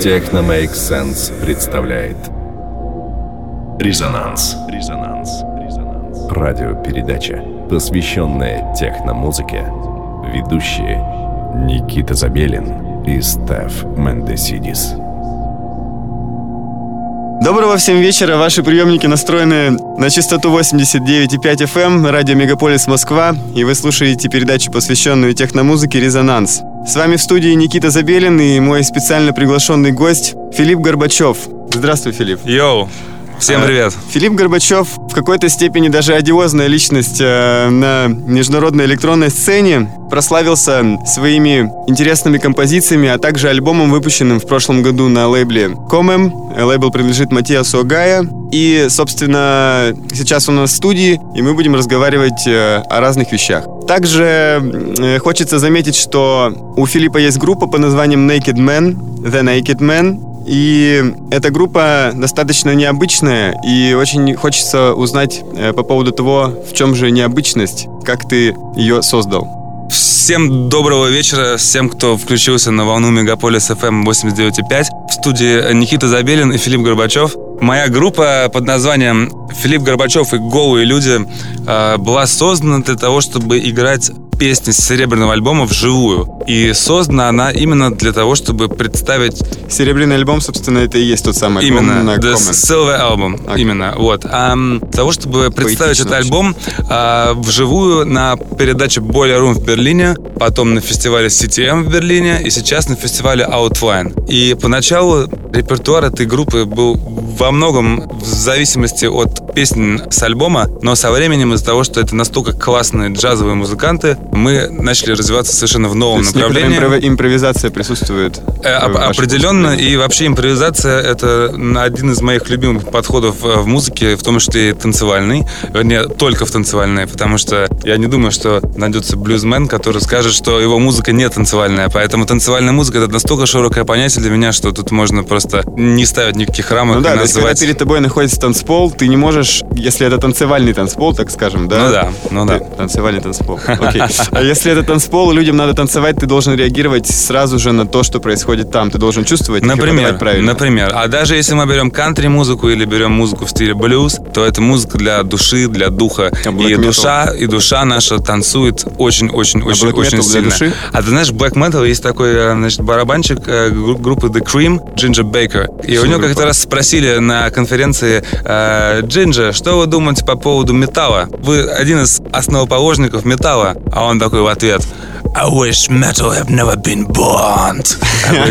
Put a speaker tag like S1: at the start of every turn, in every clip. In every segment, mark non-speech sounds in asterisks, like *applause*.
S1: Техно Make Sense представляет Резонанс. Резонанс. Резонанс. Радиопередача, посвященная техномузыке. Ведущие Никита Забелин и Стеф Мендесидис.
S2: Доброго всем вечера. Ваши приемники настроены на частоту 89,5 FM, эм, радио Мегаполис Москва, и вы слушаете передачу, посвященную техномузыке «Резонанс». С вами в студии Никита Забелин и мой специально приглашенный гость Филипп Горбачев. Здравствуй, Филипп.
S3: Йоу. Всем привет.
S2: Филипп Горбачев в какой-то степени даже одиозная личность э, на международной электронной сцене. Прославился своими интересными композициями, а также альбомом, выпущенным в прошлом году на лейбле Комем. Лейбл принадлежит Матиасу Огая. И, собственно, сейчас у нас в студии, и мы будем разговаривать э, о разных вещах. Также э, хочется заметить, что у Филиппа есть группа под названием Naked Man, The Naked Man, и эта группа достаточно необычная, и очень хочется узнать э, по поводу того, в чем же необычность, как ты ее создал.
S3: Всем доброго вечера, всем, кто включился на волну Мегаполис FM 89.5. В студии Никита Забелин и Филипп Горбачев. Моя группа под названием «Филипп Горбачев и голые люди» э, была создана для того, чтобы играть песни с серебряного альбома вживую. И создана она именно для того, чтобы представить...
S2: Серебряный альбом, собственно, это и есть тот самый
S3: альбом Именно, на The Silver Album, okay. именно, вот. А, для того, чтобы представить Поэтично этот альбом а, вживую на передаче Boiler Room в Берлине, потом на фестивале CTM в Берлине и сейчас на фестивале Outline. И поначалу репертуар этой группы был во многом в зависимости от песен с альбома, но со временем из-за того, что это настолько классные джазовые музыканты, мы начали развиваться совершенно в новом То направлении.
S2: Импро- импровизация присутствует.
S3: Э, определенно, и вообще импровизация это один из моих любимых подходов в музыке, в том числе и танцевальный, вернее, только в танцевальной, потому что я не думаю, что найдется блюзмен, который скажет, что его музыка не танцевальная, поэтому танцевальная музыка это настолько широкое понятие для меня, что тут можно просто не ставить никаких рамок.
S2: Ну да, есть, когда перед тобой находится танцпол, ты не можешь, если это танцевальный танцпол, так скажем, да?
S3: Ну да, ну да.
S2: Танцевальный танцпол, *laughs* окей. А если это танцпол, людям надо танцевать, ты должен реагировать сразу же на то, что происходит там. Ты должен чувствовать
S3: например,
S2: и правильно.
S3: Например. А даже если мы берем кантри-музыку или берем музыку в стиле блюз, то это музыка для души, для духа. А и душа, и душа наша танцует очень-очень-очень
S2: а очень
S3: сильно.
S2: Души?
S3: А ты знаешь, Black Metal есть такой, э, значит, барабанщик э, группы The Cream, Джинджер Бейкер. И Супер. у него как-то раз спросили на конференции э, что вы думаете по поводу металла? Вы один из основоположников металла. А он такой в ответ – I wish metal have never been born.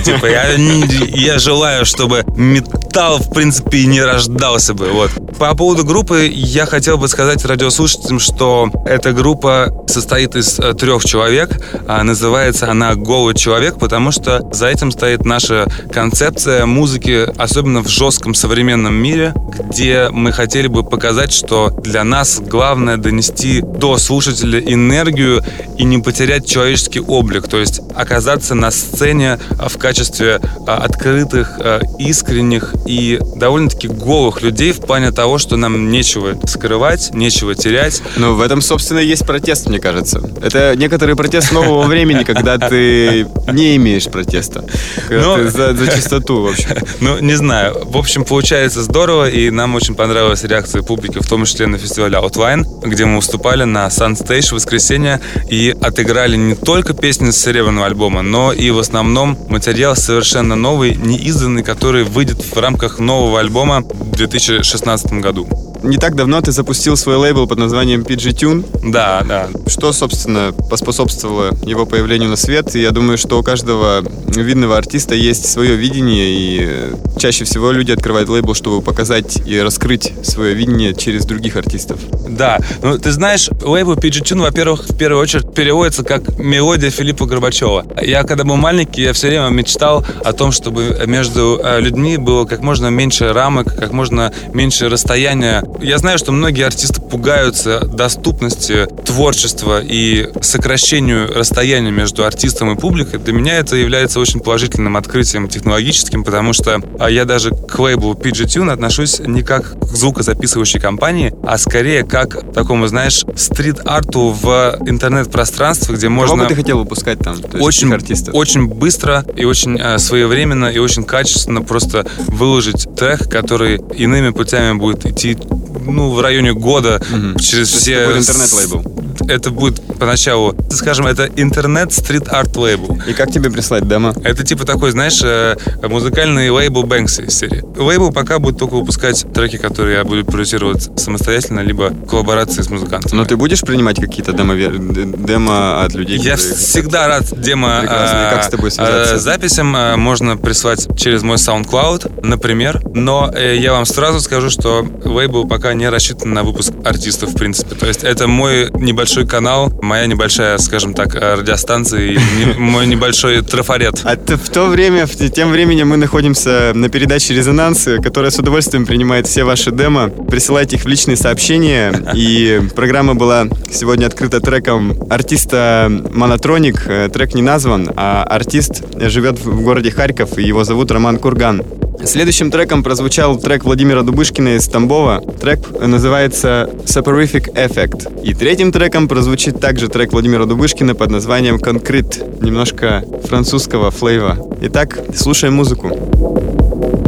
S3: типа, я, я желаю, чтобы металл, в принципе, не рождался бы. Вот. По поводу группы я хотел бы сказать радиослушателям, что эта группа состоит из э, трех человек. А, называется она «Голый человек», потому что за этим стоит наша концепция музыки, особенно в жестком современном мире, где мы хотели бы показать, что для нас главное донести до слушателя энергию и не потерять человеческий облик, то есть оказаться на сцене а, в качестве а, открытых, а, искренних и довольно-таки голых людей в плане того, что нам нечего скрывать, нечего терять.
S2: Ну, в этом, собственно, есть протест, мне кажется. Это некоторый протест нового *laughs* времени, когда ты не имеешь протеста. Когда ну, ты за, за чистоту, в общем. *laughs*
S3: Ну, не знаю. В общем, получается здорово, и нам очень понравилась реакция публики, в том числе на фестивале Outline, где мы выступали на Sunstage в воскресенье и отыграли не только песни с серебряного альбома, но и в основном материал совершенно новый, неизданный, который выйдет в рамках нового альбома в 2016 году.
S2: Не так давно ты запустил свой лейбл под названием PG Tune.
S3: Да, да.
S2: Что, собственно, поспособствовало его появлению на свет? И я думаю, что у каждого видного артиста есть свое видение, и чаще всего люди открывают лейбл, чтобы показать и раскрыть свое видение через других артистов.
S3: Да. Ну, ты знаешь, лейбл PG Tune, во-первых, в первую очередь переводится как мелодия Филиппа Горбачева. Я, когда был маленький, я все время мечтал о том, чтобы между э, людьми было как можно меньше рамок, как можно меньше расстояния Я знаю, что многие артисты пугаются доступности творчества и сокращению расстояния между артистом и публикой. Для меня это является очень положительным открытием технологическим, потому что а, я даже к лейблу PG Tune отношусь не как к звукозаписывающей компании, а скорее как к такому, знаешь, стрит-арту в интернет-пространстве, где можно...
S2: Кого бы ты хотел выпускать там?
S3: Очень,
S2: артистов?
S3: очень быстро и очень э, своевременно и очень качественно просто выложить трек, который иными путями будет идти ну, в районе года
S2: Мгм.
S3: через
S2: То
S3: все...
S2: это будет интернет-лейбл.
S3: Это будет поначалу, скажем, это интернет-стрит-арт-лейбл.
S2: И как тебе прислать демо?
S3: Это типа такой, знаешь, э, музыкальный лейбл Бэнкси из серии. Лейбл пока будет только выпускать треки, которые я буду продюсировать самостоятельно, либо в коллаборации с музыкантами.
S2: Но ты будешь принимать какие-то демо, демо от людей?
S3: Я
S2: которые
S3: всегда рад демо
S2: Прекрасно.
S3: Э,
S2: как с тобой связаться?
S3: э, записям. э, Можно прислать через мой SoundCloud, например. Но э, я вам сразу скажу, что лейбл пока не рассчитан на выпуск артистов, в принципе. То есть это мой небольшой канал, моя небольшая, скажем так, э, радиостанция и *laughs* мой небольшой трафарет.
S2: А в то время, тем временем мы находимся на передаче «Резонанс», которая с удовольствием принимает все ваши демо. Присылайте их в личные сообщения. *laughs* И программа была сегодня открыта треком артиста Монотроник. Э, Трек не назван, а артист живет в городе Харьков, и его зовут Роман Курган. Следующим треком прозвучал трек Владимира Дубышкина из Тамбова. Трек называется Soporific Effect. И третьим треком прозвучит также трек Владимира Дубышкина под названием Concrete. Немножко французского флейва. Итак, слушаем музыку.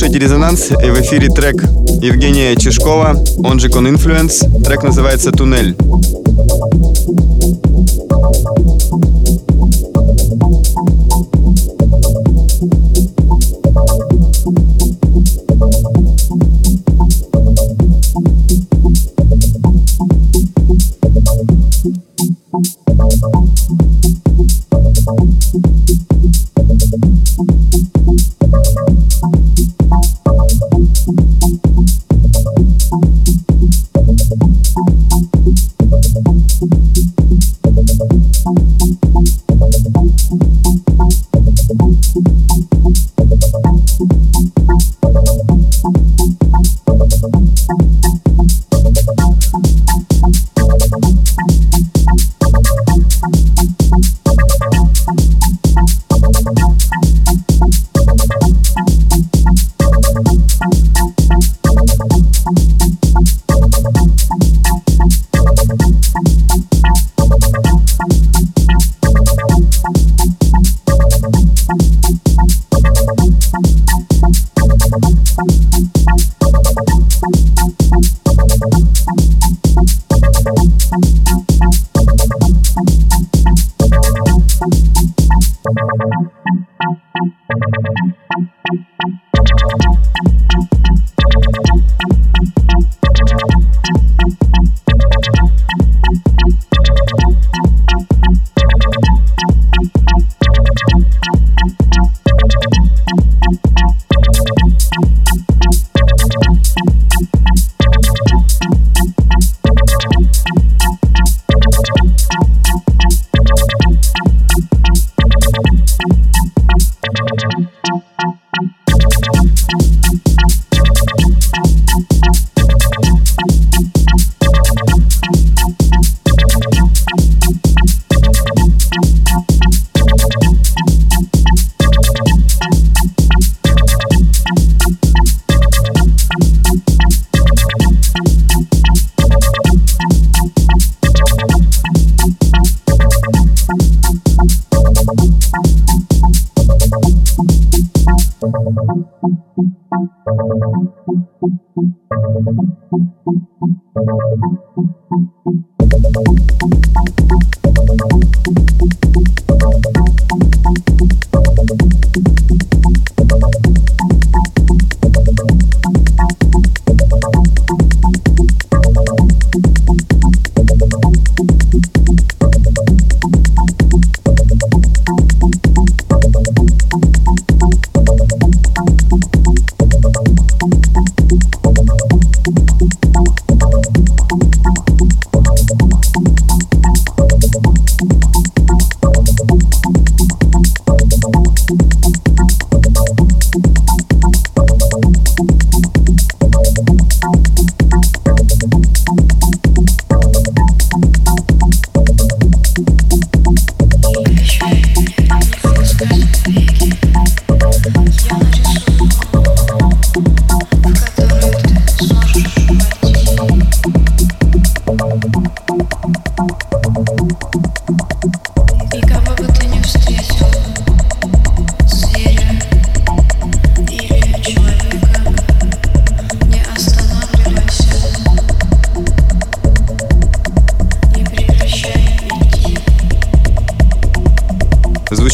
S4: Слушаете «Резонанс» и в эфире трек Евгения Чешкова, он же Con Influence. Трек называется «Туннель».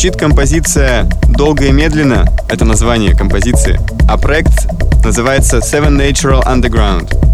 S4: Звучит композиция «Долго и медленно» — это название композиции, а проект называется Seven Natural Underground.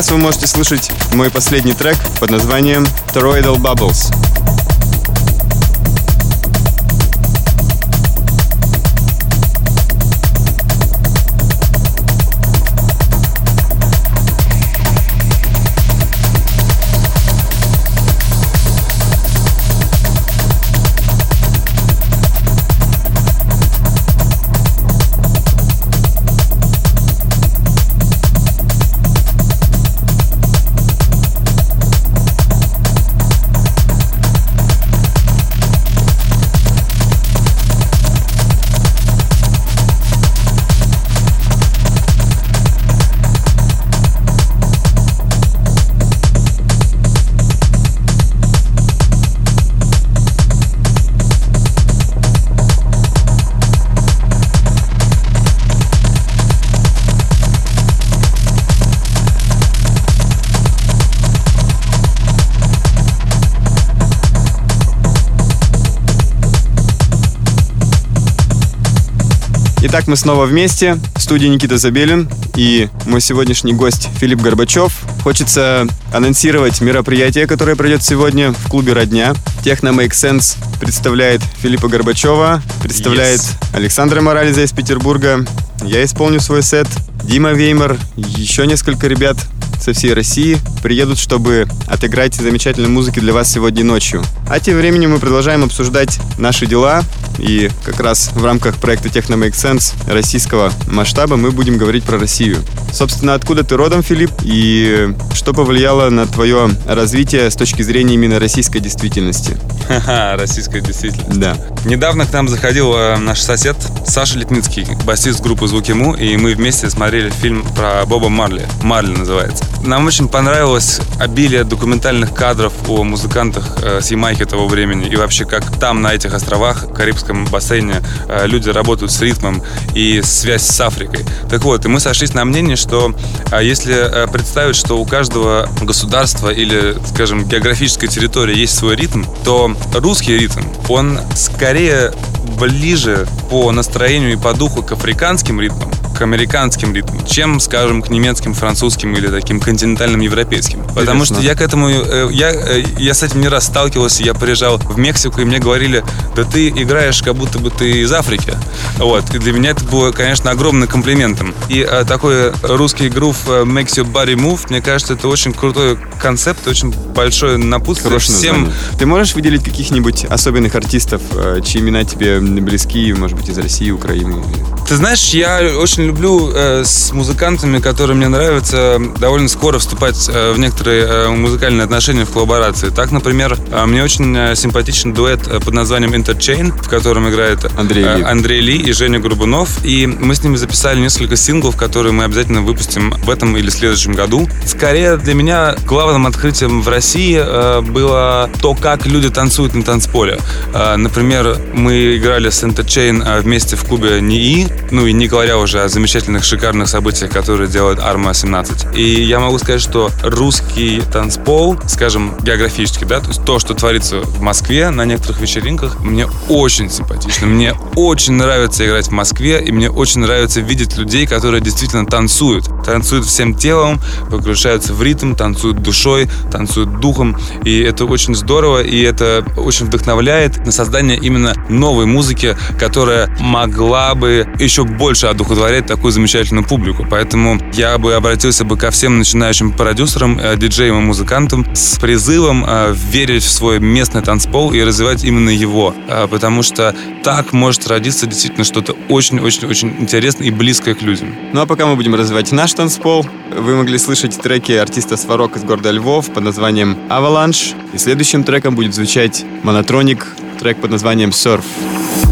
S2: Сейчас вы можете слышать мой последний трек под названием Toroidal Bubbles. Итак, мы снова вместе. В студии Никита Забелин и мой сегодняшний гость Филипп Горбачев. Хочется анонсировать мероприятие, которое пройдет сегодня в клубе «Родня». Техно Make Sense представляет Филиппа Горбачева, представляет yes. Александра Морализа из Петербурга. Я исполню свой сет. Дима Веймер, еще несколько ребят со всей России приедут, чтобы отыграть замечательной музыки для вас сегодня ночью. А тем временем мы продолжаем обсуждать наши дела, и как раз в рамках проекта Techno Make Sense российского масштаба мы будем говорить про Россию. Собственно, откуда ты родом, Филипп, и что повлияло на твое развитие с точки зрения именно российской действительности?
S3: Ха-ха, российская действительность.
S2: Да.
S3: Недавно к нам заходил э, наш сосед Саша Литницкий, басист группы Звуки Му, и мы вместе смотрели фильм про Боба Марли. Марли называется. Нам очень понравилось обилие документальных кадров о музыкантах э, с Ямайки того времени и вообще как там, на этих островах, в Карибском бассейне, э, люди работают с ритмом и связь с Африкой. Так вот, и мы сошлись на мнении, что э, если представить, что у каждого государства или, скажем, географической территории есть свой ритм, то русский ритм, он скорее ближе по настроению и по духу к африканским ритмам, к американским ритмам, чем, скажем, к немецким, французским или таким континентальным европейским. Потому что я к этому, э, я, э, я с этим не раз сталкивался, я приезжал в Мексику, и мне говорили, да ты играешь, как будто бы ты из Африки. Вот. И для меня это было, конечно, огромным комплиментом. И а, такой русский грув Makes Your Body Move, мне кажется, это очень крутой концепт, очень большое напутствие
S2: Хорошее всем. Название. Ты можешь выделить каких-нибудь особенных артистов, чьи имена тебе близки, может быть, из России, Украины?
S3: Ты знаешь, я очень люблю э, с музыкантами, которые мне нравятся, довольно скоро вступать э, в некоторые э, музыкальные отношения в коллаборации. Так, например, э, мне очень симпатичен дуэт под названием Interchain, в котором играет
S2: Андрей, Ли.
S3: Андрей Ли и Женя Грубунов. И мы с ними записали несколько синглов, которые мы обязательно выпустим в этом или следующем году. Скорее, для меня главным открытием в России было то, как люди танцуют на танцполе. Например, мы играли с Interchain вместе в клубе НИИ, ну и не говоря уже о замечательных, шикарных событиях, которые делает Арма 17. И я могу сказать, что русский танцпол, скажем, географически, да, то есть то, что творится в Москве на некоторых вечеринках, мне очень симпатично. Мне очень нравится играть в Москве, и мне очень нравится видеть людей, которые действительно танцуют. Танцуют всем телом, погружаются в ритм, танцуют душой, танцуют духом. И это очень здорово, и это очень вдохновляет на создание именно новой музыки, которая могла бы еще больше одухотворять такую замечательную публику. Поэтому я бы обратился бы ко всем начинающим продюсерам, э, диджеям и музыкантам с призывом э, верить в свой местный танцпол и развивать именно его. Э, потому что так может родиться действительно что-то очень-очень-очень интересное и близкое к людям.
S2: Ну а пока мы будем развивать наш танцпол, вы могли слышать треки артиста Сварог из города Львов под названием «Avalanche». И следующим треком будет звучать «Монотроник», трек под названием «Surf». Вы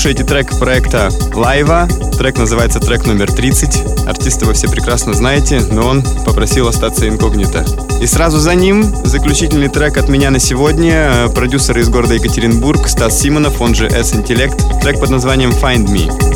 S2: слушаете трек проекта Лайва. Трек называется трек номер 30. Артиста вы все прекрасно знаете, но он попросил остаться инкогнито. И сразу за ним заключительный трек от меня на сегодня. Продюсер из города Екатеринбург Стас Симонов, он же S-Intellect. Трек под названием Find Me.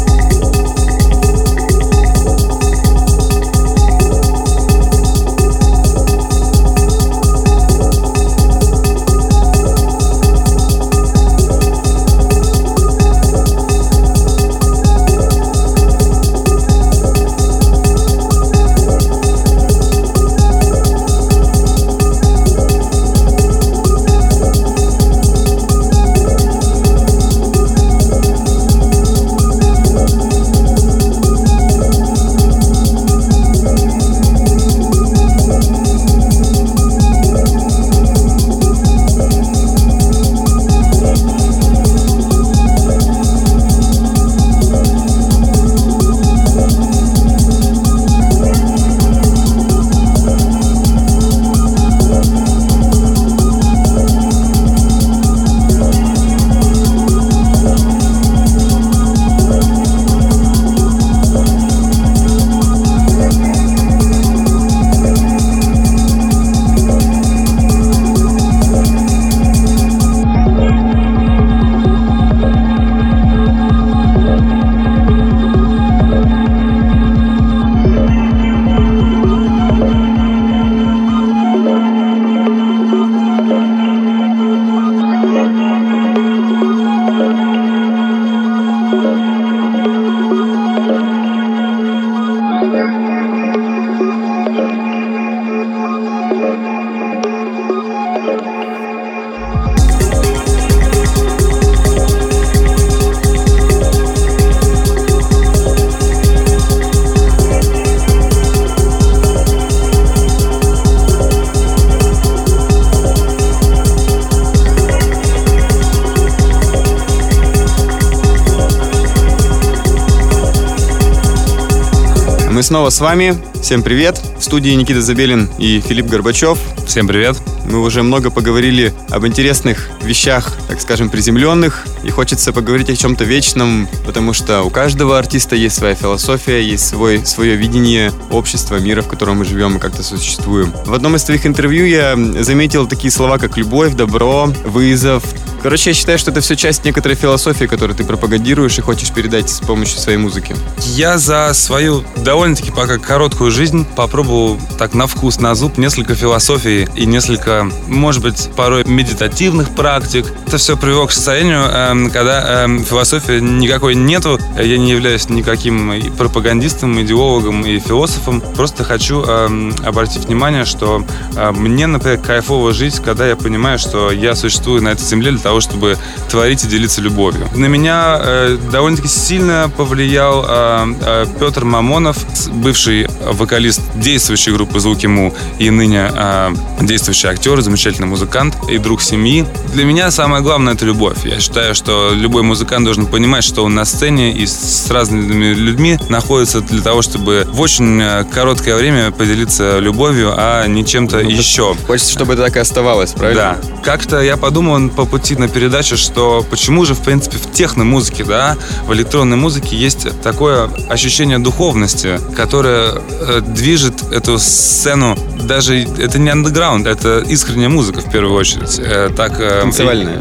S2: Снова с вами. Всем привет. В студии Никита Забелин и Филипп Горбачев.
S3: Всем привет.
S2: Мы уже много поговорили об интересных вещах, так скажем, приземленных. И хочется поговорить о чем-то вечном, потому что у каждого артиста есть своя философия, есть свой, свое видение общества, мира, в котором мы живем и как-то существуем. В одном из твоих интервью я заметил такие слова, как любовь, добро, вызов, Короче, я считаю, что это все часть некоторой философии, которую ты пропагандируешь и хочешь передать с помощью своей музыки.
S3: Я за свою довольно-таки пока короткую жизнь попробовал так на вкус, на зуб несколько философий и несколько, может быть, порой медитативных практик. Это все привело к состоянию, эм, когда эм, философии никакой нету. Я не являюсь никаким пропагандистом, идеологом и философом. Просто хочу эм, обратить внимание, что э, мне, например, кайфово жить, когда я понимаю, что я существую на этой земле для того, того, чтобы творить и делиться любовью. На меня э, довольно-таки сильно повлиял э, э, Петр Мамонов, бывший вокалист действующей группы «Звуки Му» и ныне э, действующий актер, замечательный музыкант и друг семьи. Для меня самое главное — это любовь. Я считаю, что любой музыкант должен понимать, что он на сцене и с разными людьми находится для того, чтобы в очень э, короткое время поделиться любовью, а не чем-то ну, еще.
S2: Хочется, чтобы это так и оставалось, правильно?
S3: Да. Как-то я подумал по пути на передачу, что почему же, в принципе, в техно-музыке, да, в электронной музыке есть такое ощущение духовности, которое э, движет эту сцену. Даже это не андеграунд, это искренняя музыка в первую очередь. Э, так,
S2: э,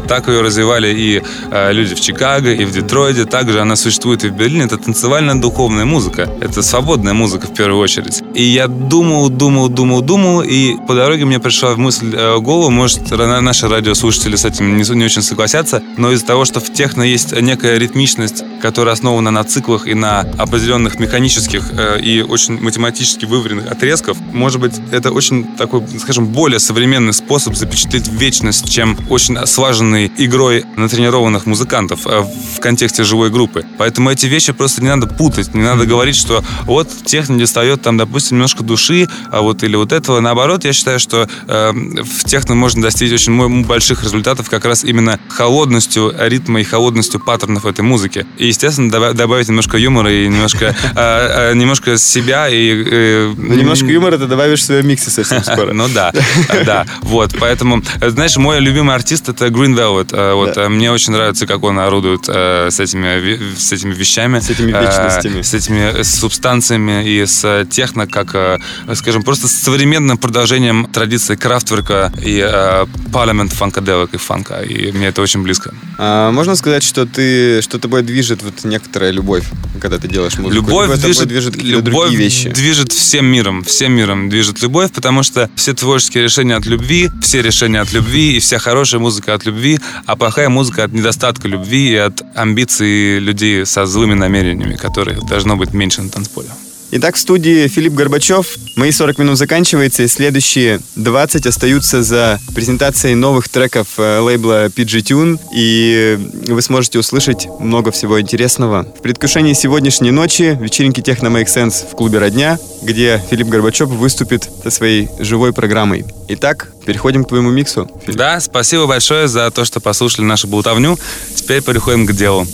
S2: И,
S3: так ее развивали и люди в Чикаго, и в Детройде. Также она существует и в Берлине. Это танцевальная духовная музыка. Это свободная музыка в первую очередь. И я думал, думал, думал, думал, и по дороге мне пришла мысль э, в голову, может, наши радиослушатели с этим не, не очень согласятся, но из-за того, что в техно есть некая ритмичность, которая основана на циклах и на определенных механических э, и очень математически выверенных отрезков, может быть, это очень такой, скажем, более современный способ запечатлеть вечность, чем очень слаженной игрой натренированных музыкантов э, в контексте живой группы. Поэтому эти вещи просто не надо путать, не надо говорить, что вот техно достает там, допустим, немножко души, а вот или вот этого. Наоборот, я считаю, что э, в техно можно достичь очень больших результатов как раз именно холодностью ритма и холодностью паттернов этой музыки. И, естественно, добавить немножко юмора и немножко, *laughs* а, а, немножко себя и...
S2: Ну, немножко юмора ты добавишь в своем миксе совсем *laughs* скоро.
S3: Ну да, да. Вот, поэтому, знаешь, мой любимый артист это Green Velvet. Вот, мне очень нравится, как он орудует с этими, с этими вещами.
S2: С этими вечностями.
S3: С этими субстанциями и с техно, как, скажем, просто с современным продолжением традиции крафтверка и парламент фанкаделок и фанка. И мне это очень близко.
S2: А, можно сказать, что ты, что тобой движет вот некоторая любовь, когда ты делаешь музыку?
S3: Любовь
S2: Либо
S3: движет,
S2: движет
S3: любовь
S2: другие вещи?
S3: движет всем миром, всем миром движет любовь, потому что все творческие решения от любви, все решения от любви, и вся хорошая музыка от любви, а плохая музыка от недостатка любви и от амбиций людей со злыми намерениями, которых должно быть меньше на танцполе.
S2: Итак, в студии Филипп Горбачев. Мои 40 минут заканчиваются, и следующие 20 остаются за презентацией новых треков э, лейбла PG Tune, и вы сможете услышать много всего интересного. В предвкушении сегодняшней ночи вечеринки Техно Make Sense в клубе «Родня», где Филипп Горбачев выступит со своей живой программой. Итак, переходим к твоему миксу.
S3: Да, спасибо большое за то, что послушали нашу болтовню. Теперь переходим к делу.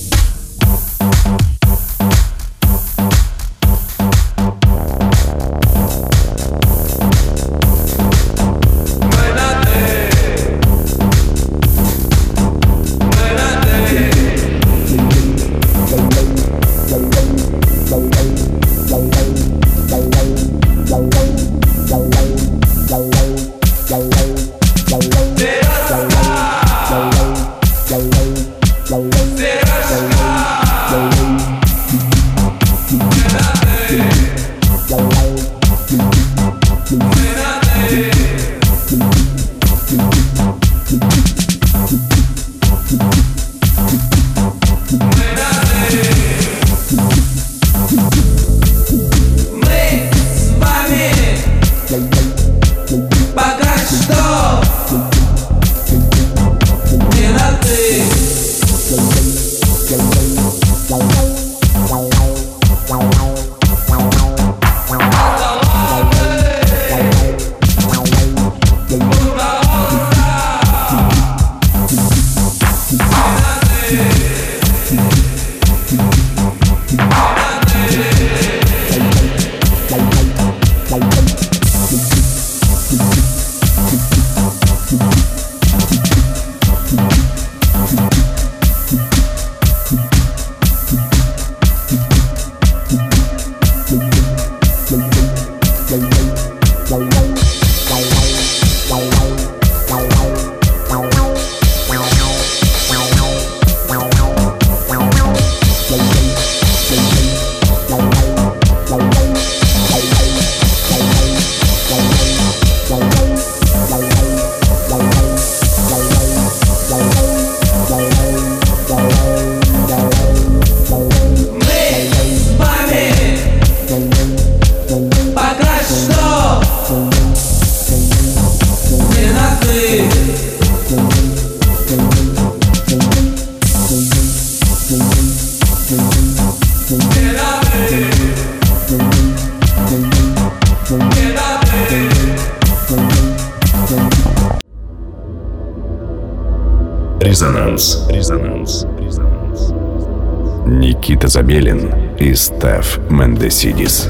S1: Забелин и Стеф Мендесидис.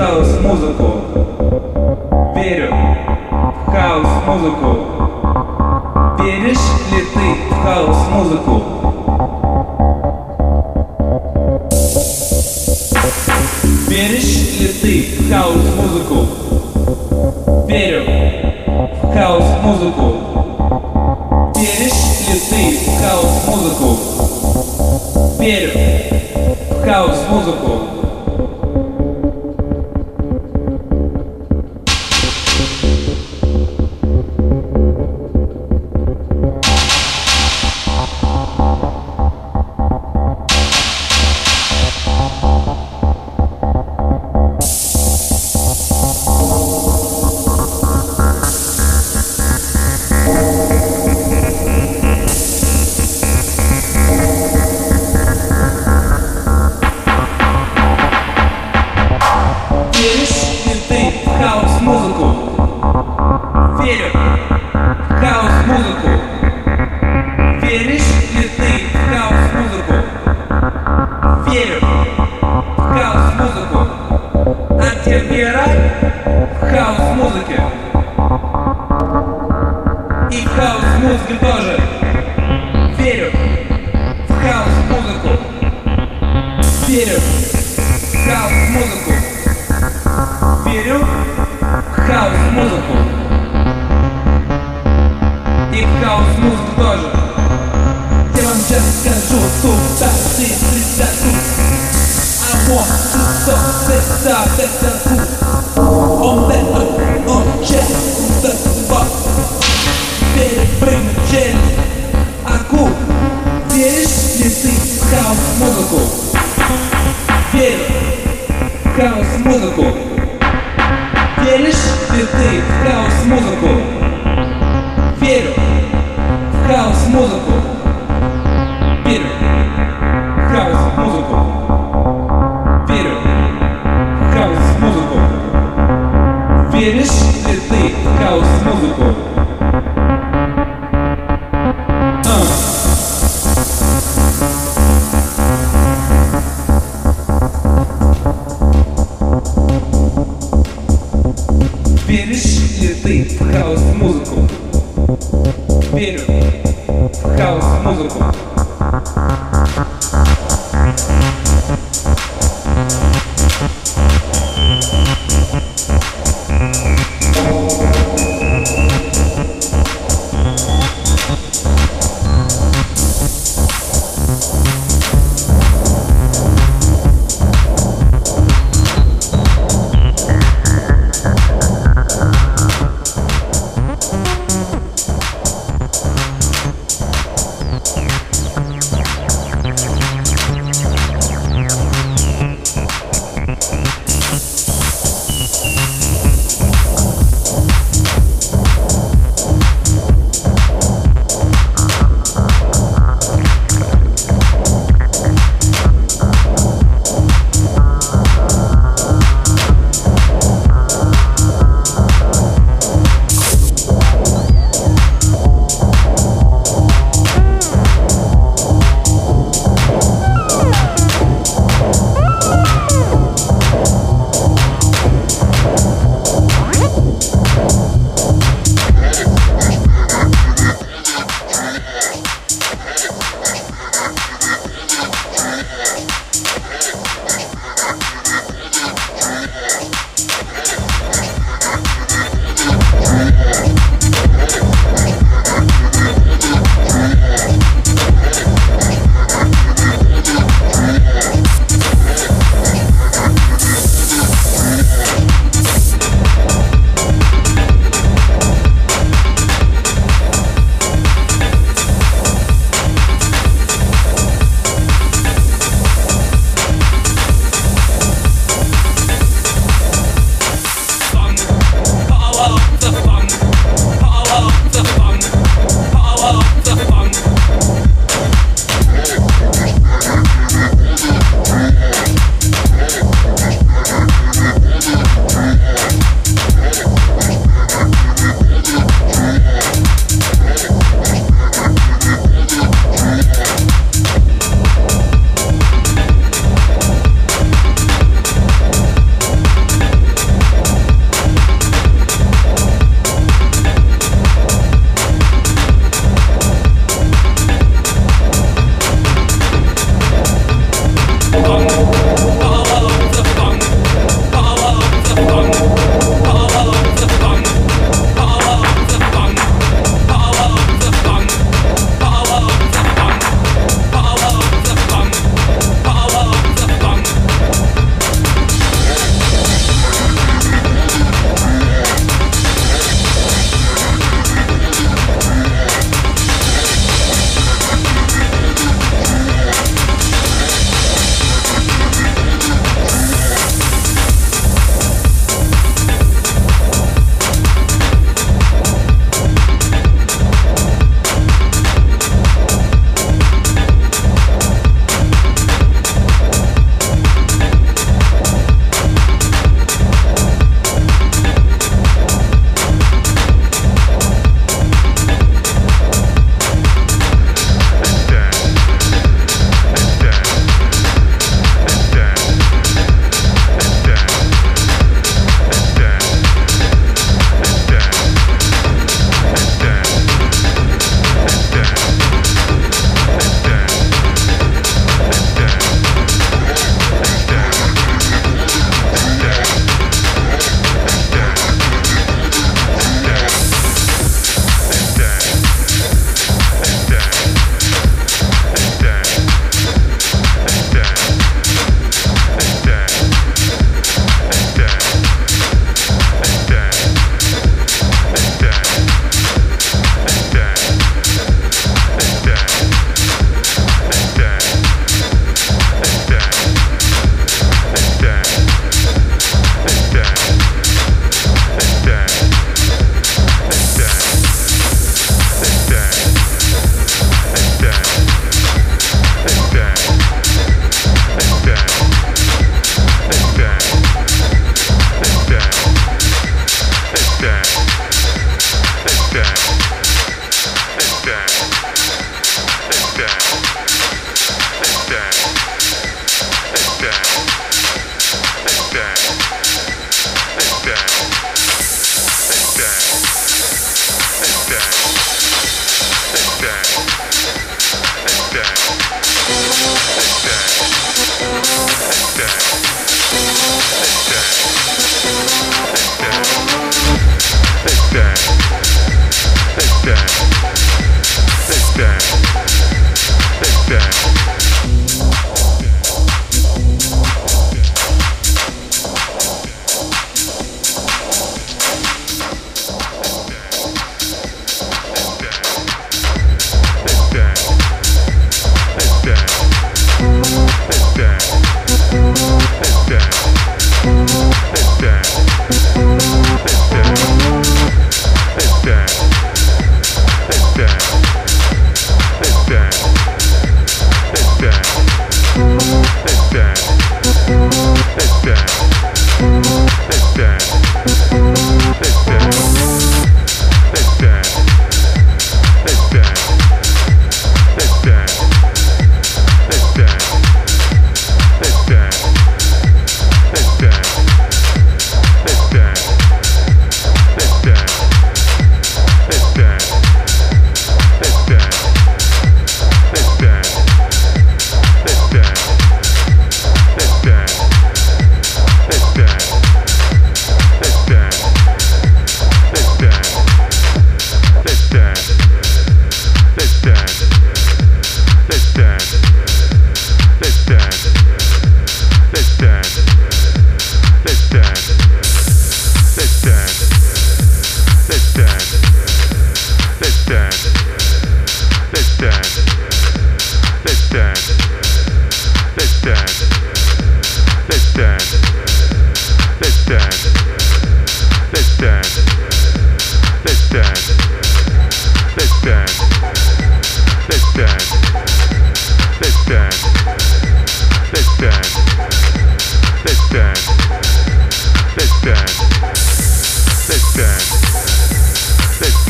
S3: Хаос-музыку? Верю в хаос-музыку.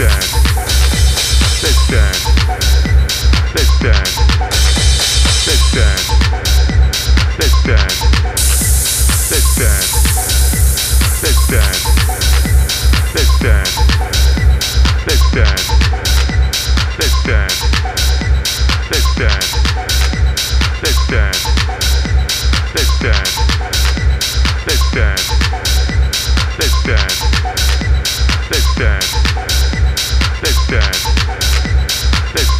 S3: dance. Let's dance. Let's dance. Let's dance. Let's dance. Let's dance. Let's dance. Let's dance. Let's dance. Let's dance. Let's dance. Let's dance. Let's dance. Let's dance. Let's dance.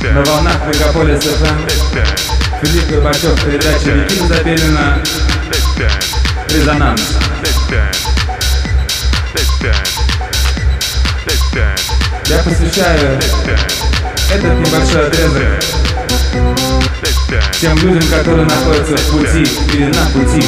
S5: На волнах Мегаполис ФМ Филипп Горбачев, передача Никита Запелина Резонанс. Я посвящаю этот небольшой отрезок тем людям, которые находятся в пути или на пути.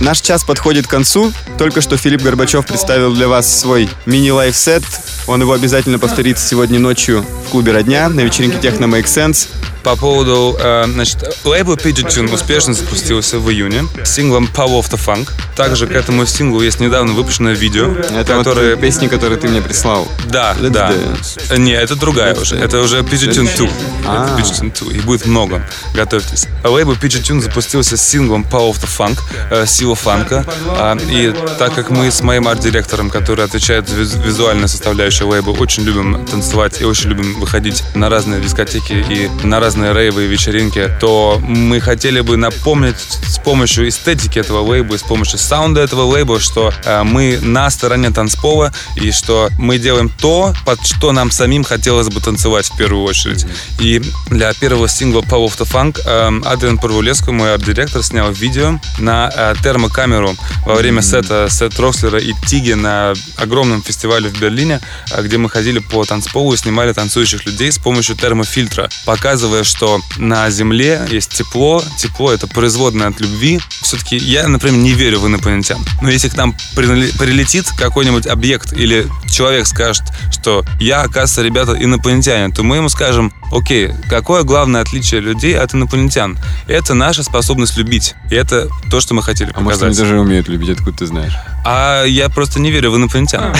S2: Наш час подходит к концу. Только что Филипп Горбачев представил для вас свой мини-лайф-сет. Он его обязательно повторит сегодня ночью в клубе «Родня» на вечеринке «Техно Make Sense».
S3: По поводу, э, значит, лейбл Pidgeot Tune успешно запустился в июне с синглом Power of the Funk. Также к этому синглу есть недавно выпущенное видео,
S2: Это
S3: которое...
S2: вот песни, которые ты мне прислал.
S3: Да,
S2: Let's
S3: да.
S2: Dance.
S3: Не, это другая уже. Это уже Pidgeot Tune 2.
S2: А.
S3: Это Pidgeot Tune 2. Их будет много. Готовьтесь. Лейбл Pidgeot Tune запустился с синглом Power of the Funk, э, Сила фанка. А, И так как мы с моим арт-директором, который отвечает за визу- визуальную составляющую лейбла, очень любим танцевать и очень любим выходить на разные дискотеки и на разные рейвы и вечеринки, то мы хотели бы напомнить с помощью эстетики этого лейбла, с помощью саунда этого лейбла, что э, мы на стороне танцпола и что мы делаем то, под что нам самим хотелось бы танцевать в первую очередь. И для первого сингла Power of the Funk Адриан Парвулеско, мой арт-директор, снял видео на э, термокамеру во время сета Сет Рокслера и Тиги на огромном фестивале в Берлине, э, где мы ходили по танцполу и снимали танцующих людей с помощью термофильтра, показывая, что на Земле есть тепло, тепло — это производное от любви. Все-таки я, например, не верю в инопланетян. Но если к нам приле- прилетит какой-нибудь объект или человек скажет, что я, оказывается, ребята, инопланетяне, то мы ему скажем, окей, какое главное отличие людей от инопланетян? Это наша способность любить. И это то, что мы хотели
S2: А может, они
S3: показать.
S2: даже умеют любить, откуда ты знаешь?
S3: А я просто не верю в инопланетян.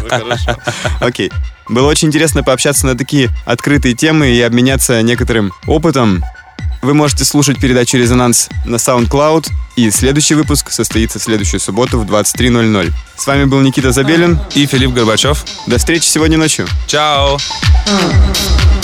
S3: *laughs*
S2: Окей. Было очень интересно пообщаться на такие открытые темы и обменяться некоторым опытом. Вы можете слушать передачу «Резонанс» на SoundCloud, и следующий выпуск состоится в следующую субботу в 23.00. С вами был Никита Забелин.
S3: И Филипп Горбачев.
S2: До встречи сегодня ночью.
S3: Чао!
S5: Uh,